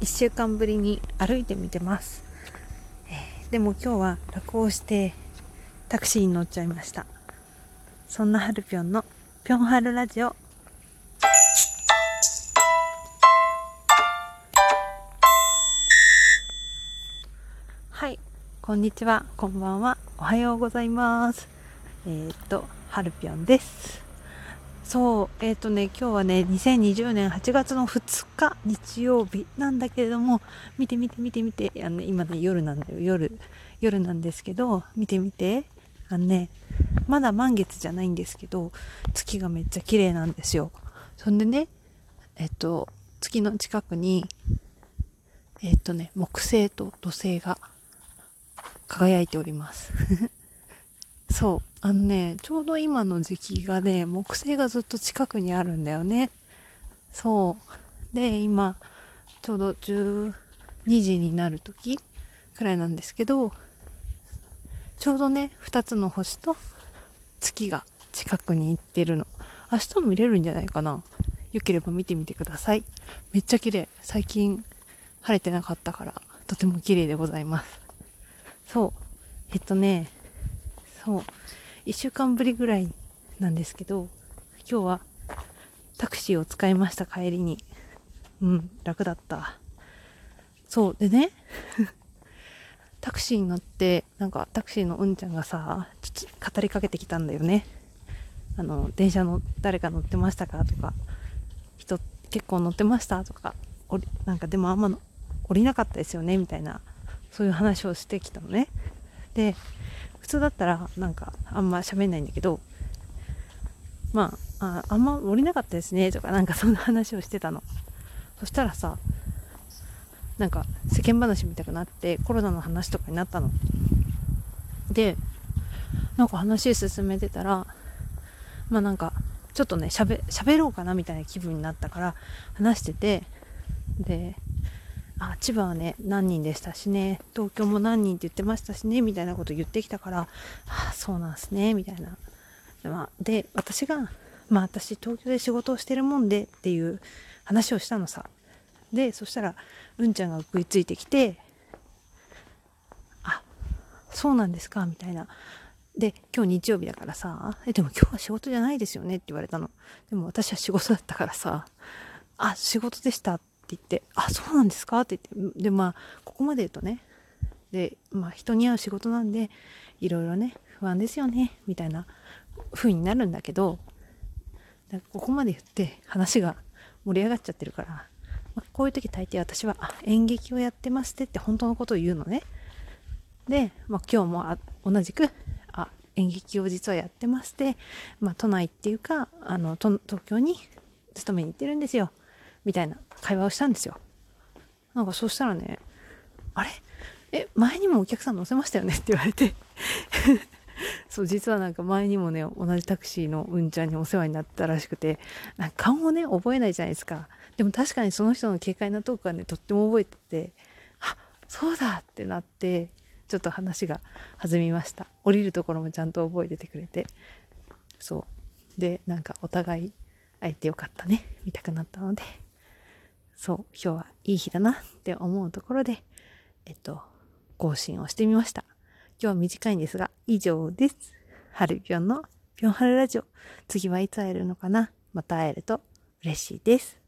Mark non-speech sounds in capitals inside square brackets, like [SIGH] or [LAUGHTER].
1週間ぶりに歩いてみてます、えー、でも今日は楽をしてタクシーに乗っちゃいました。そんなはるぴょんのぴょんはるラジオ。はいこんにちは。こんばんは。おはようございます。えー、っとはるぴょんです。そう、えっ、ー、とね、今日はね、2020年8月の2日日曜日なんだけれども、見て見て見て見て、あの、ね、今ね、夜なんだよ、夜、夜なんですけど、見て見て、あのね、まだ満月じゃないんですけど、月がめっちゃ綺麗なんですよ。そんでね、えっと、月の近くに、えっとね、木星と土星が輝いております。そう。あのね、ちょうど今の時期がね、木星がずっと近くにあるんだよね。そう。で、今、ちょうど12時になる時くらいなんですけど、ちょうどね、2つの星と月が近くに行ってるの。明日も見れるんじゃないかな。よければ見てみてください。めっちゃ綺麗。最近晴れてなかったから、とても綺麗でございます。そう。えっとね、そう。1週間ぶりぐらいなんですけど、今日はタクシーを使いました、帰りに。うん、楽だった。そう、でね、[LAUGHS] タクシーに乗って、なんかタクシーのうんちゃんがさ、ちょっと語りかけてきたんだよね。あの、電車の誰か乗ってましたかとか、人結構乗ってましたとか、なんかでもあんま降りなかったですよねみたいな、そういう話をしてきたのね。で、普通だったらなんかあんま喋んないんだけどまああんま降りなかったですねとかなんかそんな話をしてたの。そしたらさなんか世間話みたくなってコロナの話とかになったの。でなんか話進めてたらまあなんかちょっとね喋喋ろうかなみたいな気分になったから話しててであ千葉はね何人でしたしね。東京も何人って言ってましたしねみたいなこと言ってきたからあそうなんすねみたいな、まあ、で私がまあ私東京で仕事をしてるもんでっていう話をしたのさ。でそしたらうんちゃんが食いついてきてあそうなんですかみたいな。で今日日曜日だからさえでも今日は仕事じゃないですよねって言われたの。でも私は仕事だったからさあ仕事でしたってって言って、あ、そうなんですか？って言って、で、まあ、ここまで言うとね、で、まあ、人に会う仕事なんで、いろいろね、不安ですよね、みたいな風になるんだけど、だここまで言って話が盛り上がっちゃってるから、まあ、こういう時大抵私は、演劇をやってますってって本当のことを言うのね。で、まあ、今日もあ同じく、あ、演劇を実はやってまして、まあ、都内っていうか、あの、東京に勤めに行ってるんですよ。みたいな会話をしたんですよ。なんかそしたらね、あれ？え、前にもお客さん乗せましたよね？って言われて [LAUGHS] そう、実はなんか前にもね、同じタクシーのうんちゃんにお世話になったらしくて、なんか顔をね、覚えないじゃないですか。でも確かにその人の軽快なトークがね、とっても覚えてて、あ、そうだってなって、ちょっと話が弾みました。降りるところもちゃんと覚えててくれて。そう。で、なんかお互い会えてよかったね、見たくなったので。そう、今日はいい日だなって思うところで、えっと、更新をしてみました。今日は短いんですが、以上です。はるぴょんのぴょんはるラジオ。次はいつ会えるのかな？また会えると嬉しいです。